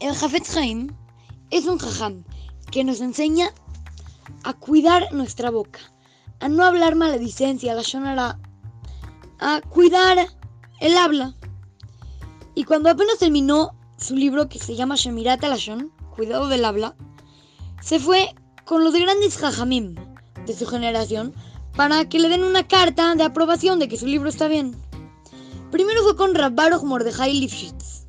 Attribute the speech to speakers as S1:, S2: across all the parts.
S1: El Jafet Haim es un jajam que nos enseña a cuidar nuestra boca, a no hablar maledicencia, la shonara, a cuidar el habla. Y cuando apenas terminó su libro que se llama Shemirat Alashon, Cuidado del habla, se fue con los grandes jajamim de su generación para que le den una carta de aprobación de que su libro está bien. Primero fue con Rabbaruch Mordejai Lifshitz.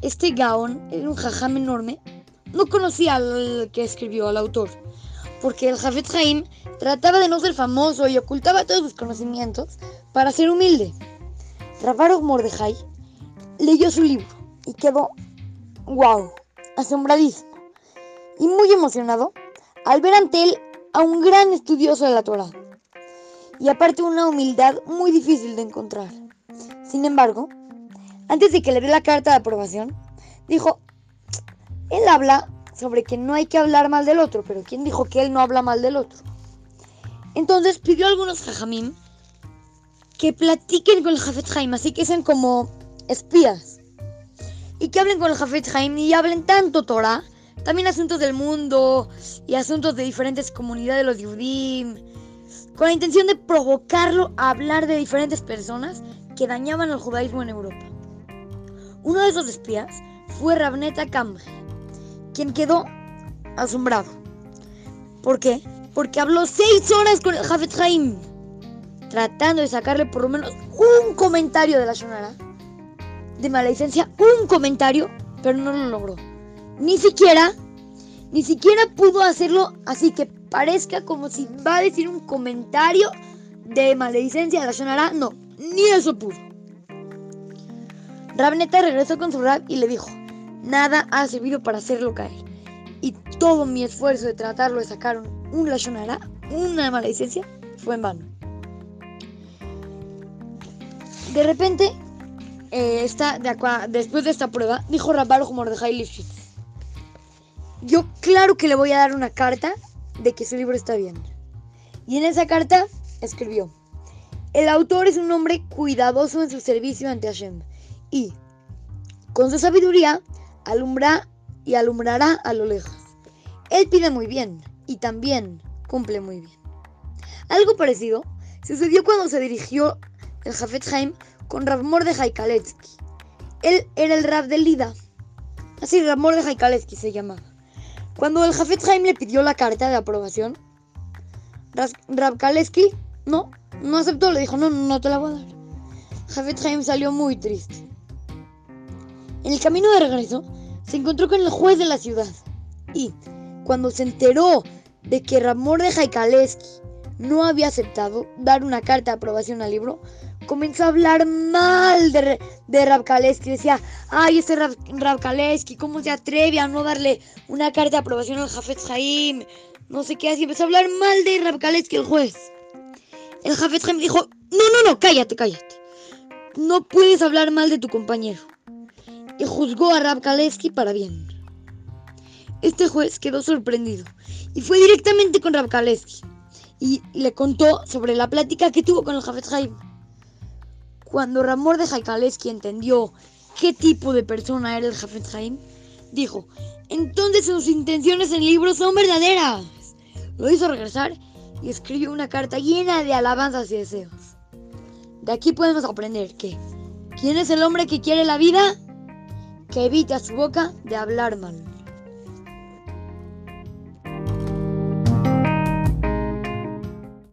S1: Este Gaon era un jajam enorme. No conocía al que escribió, al autor, porque el Jafet Haim trataba de no ser famoso y ocultaba todos sus conocimientos para ser humilde. Rabbaruch Mordejai leyó su libro y quedó, wow, asombradísimo y muy emocionado al ver ante él a un gran estudioso de la Torah y aparte una humildad muy difícil de encontrar. Sin embargo, antes de que le dé la carta de aprobación, dijo, él habla sobre que no hay que hablar mal del otro, pero ¿quién dijo que él no habla mal del otro? Entonces pidió a algunos jajamim que platiquen con el Jafet Haim, así que sean como espías. Y que hablen con el Jafet Haim y hablen tanto Torah, también asuntos del mundo y asuntos de diferentes comunidades de los Yudim, con la intención de provocarlo a hablar de diferentes personas que dañaban al judaísmo en Europa. Uno de esos espías fue Rabneta Kamre, quien quedó asombrado. ¿Por qué? Porque habló seis horas con el Jafet Haim, tratando de sacarle por lo menos un comentario de la Shonara, de maledicencia, un comentario, pero no lo logró. Ni siquiera, ni siquiera pudo hacerlo así que parezca como si va a decir un comentario de maledicencia de la Shonara. No, ni eso pudo. Rabneta regresó con su rab y le dijo, nada ha servido para hacerlo caer. Y todo mi esfuerzo de tratarlo de sacar un, Lashonara, una maledicencia, fue en vano. De repente, eh, de después de esta prueba, dijo Rabbaruch Mordejai Lifshitz, yo claro que le voy a dar una carta de que su libro está bien. Y en esa carta escribió, el autor es un hombre cuidadoso en su servicio ante Hashem y, con su sabiduría, alumbra y alumbrará a lo lejos. Él pide muy bien y también cumple muy bien. Algo parecido sucedió cuando se dirigió el Jafet Haim con Rav Mordechai Kaletsky. Él era el Rav de Lida. Así Rav Mordechai Kaletsky se llamaba. Cuando el Jafet Haim le pidió la carta de aprobación, Rav Kaletsky no, no aceptó, le dijo, no, no te la voy a dar. Jafet Haim salió muy triste. En el camino de regreso, se encontró con el juez de la ciudad y, cuando se enteró de que Ramón de Kaleski no había aceptado dar una carta de aprobación al libro, comenzó a hablar mal de, de Rab Kaleski. Decía, ay, ese Rab, Rab Kaleski, ¿cómo se atreve a no darle una carta de aprobación al Jafet Haim? No sé qué, así empezó a hablar mal de Rab Kaleski, el juez. El Jafet Haim dijo, no, no, no, cállate, cállate. No puedes hablar mal de tu compañero. Y juzgó a Rab Kaleski para bien. Este juez quedó sorprendido y fue directamente con Rab Kaleski y le contó sobre la plática que tuvo con el Jafet. Cuando Ramor de Kaleski entendió qué tipo de persona era el Jafet Haim, dijo, entonces sus intenciones en el libro son verdaderas. Lo hizo regresar y escribió una carta llena de alabanzas y deseos. De aquí podemos aprender que, ¿quién es el hombre que quiere la vida? Que evite a su boca de hablar mal.